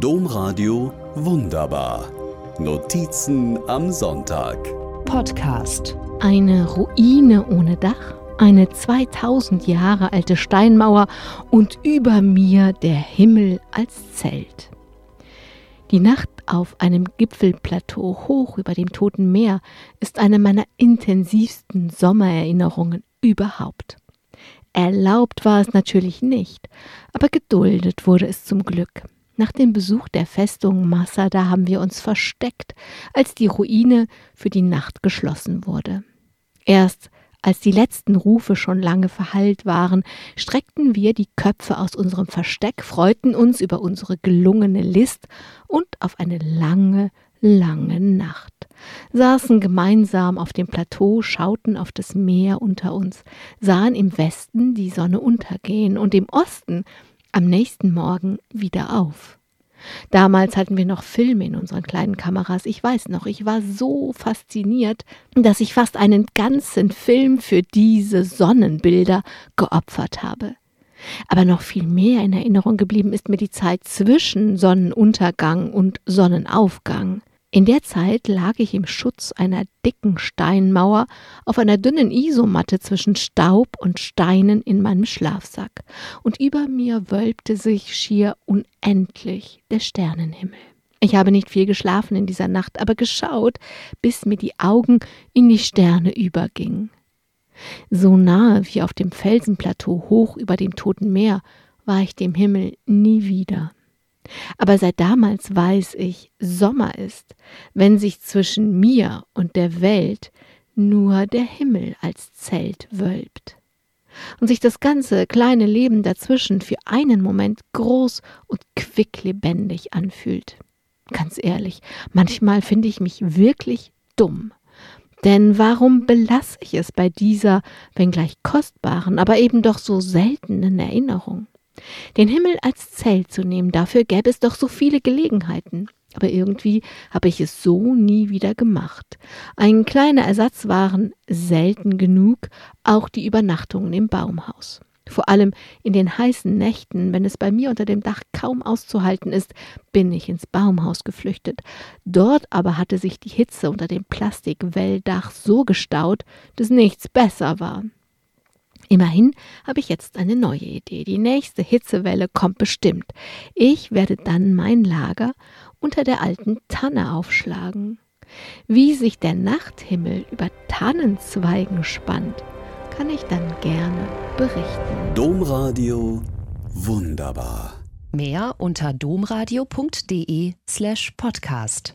Domradio Wunderbar. Notizen am Sonntag. Podcast. Eine Ruine ohne Dach, eine 2000 Jahre alte Steinmauer und über mir der Himmel als Zelt. Die Nacht auf einem Gipfelplateau hoch über dem Toten Meer ist eine meiner intensivsten Sommererinnerungen überhaupt. Erlaubt war es natürlich nicht, aber geduldet wurde es zum Glück. Nach dem Besuch der Festung Masada haben wir uns versteckt, als die Ruine für die Nacht geschlossen wurde. Erst als die letzten Rufe schon lange verhallt waren, streckten wir die Köpfe aus unserem Versteck, freuten uns über unsere gelungene List und auf eine lange, lange Nacht, saßen gemeinsam auf dem Plateau, schauten auf das Meer unter uns, sahen im Westen die Sonne untergehen und im Osten am nächsten Morgen wieder auf. Damals hatten wir noch Filme in unseren kleinen Kameras. Ich weiß noch, ich war so fasziniert, dass ich fast einen ganzen Film für diese Sonnenbilder geopfert habe. Aber noch viel mehr in Erinnerung geblieben ist mir die Zeit zwischen Sonnenuntergang und Sonnenaufgang. In der Zeit lag ich im Schutz einer dicken Steinmauer auf einer dünnen Isomatte zwischen Staub und Steinen in meinem Schlafsack, und über mir wölbte sich schier unendlich der Sternenhimmel. Ich habe nicht viel geschlafen in dieser Nacht, aber geschaut, bis mir die Augen in die Sterne übergingen. So nahe wie auf dem Felsenplateau hoch über dem Toten Meer war ich dem Himmel nie wieder. Aber seit damals weiß ich, Sommer ist, wenn sich zwischen mir und der Welt nur der Himmel als Zelt wölbt. Und sich das ganze kleine Leben dazwischen für einen Moment groß und quicklebendig anfühlt. Ganz ehrlich, manchmal finde ich mich wirklich dumm. Denn warum belasse ich es bei dieser, wenngleich kostbaren, aber eben doch so seltenen Erinnerung? Den Himmel als Zelt zu nehmen, dafür gäbe es doch so viele Gelegenheiten. Aber irgendwie habe ich es so nie wieder gemacht. Ein kleiner Ersatz waren selten genug auch die Übernachtungen im Baumhaus. Vor allem in den heißen Nächten, wenn es bei mir unter dem Dach kaum auszuhalten ist, bin ich ins Baumhaus geflüchtet. Dort aber hatte sich die Hitze unter dem Plastikwelldach so gestaut, dass nichts besser war. Immerhin habe ich jetzt eine neue Idee. Die nächste Hitzewelle kommt bestimmt. Ich werde dann mein Lager unter der alten Tanne aufschlagen. Wie sich der Nachthimmel über Tannenzweigen spannt, kann ich dann gerne berichten. Domradio wunderbar. Mehr unter domradio.de slash podcast.